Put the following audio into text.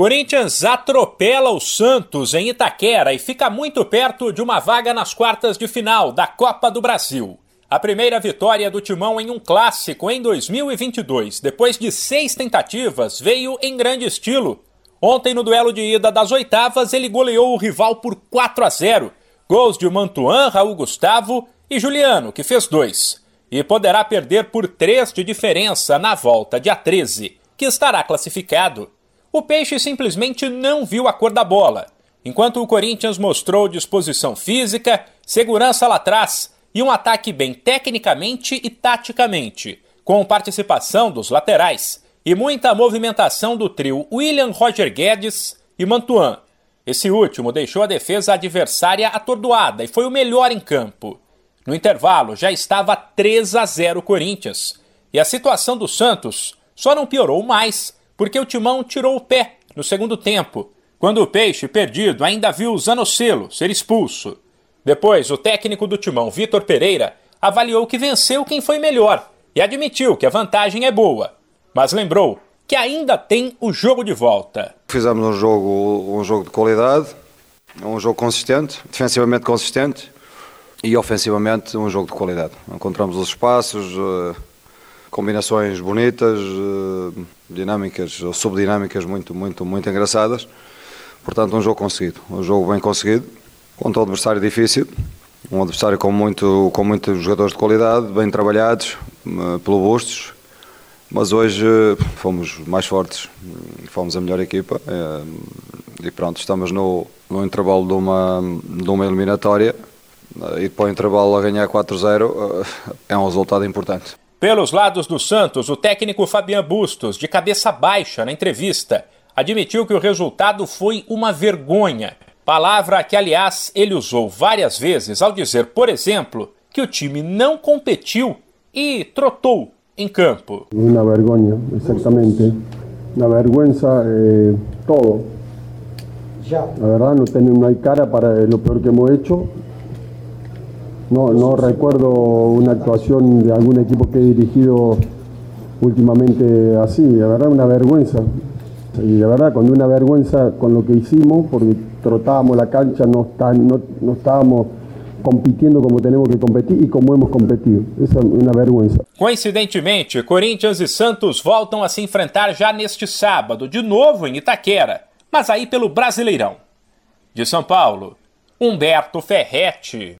Corinthians atropela o Santos em Itaquera e fica muito perto de uma vaga nas quartas de final da Copa do Brasil. A primeira vitória do Timão em um clássico em 2022, depois de seis tentativas, veio em grande estilo. Ontem, no duelo de ida das oitavas, ele goleou o rival por 4 a 0. Gols de Mantuan, Raul Gustavo e Juliano, que fez dois. E poderá perder por três de diferença na volta dia 13, que estará classificado o Peixe simplesmente não viu a cor da bola, enquanto o Corinthians mostrou disposição física, segurança lá atrás e um ataque bem tecnicamente e taticamente, com participação dos laterais e muita movimentação do trio William Roger Guedes e Mantuan. Esse último deixou a defesa adversária atordoada e foi o melhor em campo. No intervalo já estava 3 a 0 Corinthians, e a situação do Santos só não piorou mais porque o Timão tirou o pé no segundo tempo, quando o Peixe, perdido, ainda viu Zanocelo ser expulso. Depois, o técnico do Timão, Vitor Pereira, avaliou que venceu quem foi melhor e admitiu que a vantagem é boa, mas lembrou que ainda tem o jogo de volta. Fizemos um jogo, um jogo de qualidade, um jogo consistente, defensivamente consistente e ofensivamente um jogo de qualidade. Encontramos os espaços, eh, combinações bonitas, eh, dinâmicas ou subdinâmicas muito, muito, muito engraçadas. Portanto, um jogo conseguido, um jogo bem conseguido, contra um adversário difícil, um adversário com, muito, com muitos jogadores de qualidade, bem trabalhados, eh, pelo Bustos, mas hoje eh, fomos mais fortes, fomos a melhor equipa e pronto, estamos no, no intervalo de uma, de uma eliminatória e para o intervalo a ganhar 4-0 é um resultado importante. Pelos lados do Santos, o técnico Fabian Bustos, de cabeça baixa na entrevista, admitiu que o resultado foi uma vergonha. Palavra que, aliás, ele usou várias vezes ao dizer, por exemplo, que o time não competiu e trotou em campo. Uma vergonha, exatamente. Uma vergonha eh, todo. Já. Na verdade, não tem uma cara para o pior que hemos hecho. No, no recuerdo una actuación de algún equipo que he dirigido últimamente así, de verdad una vergüenza. Y de verdad, con una vergüenza con lo que hicimos, porque trotábamos la cancha, no, está, no, no estábamos compitindo como tenemos que competir e como hemos competido. Essa é uma vergonha. Coincidentemente, Corinthians e Santos voltam a se enfrentar já neste sábado, de novo em Itaquera, mas aí pelo Brasileirão. De São Paulo, Humberto Ferretti.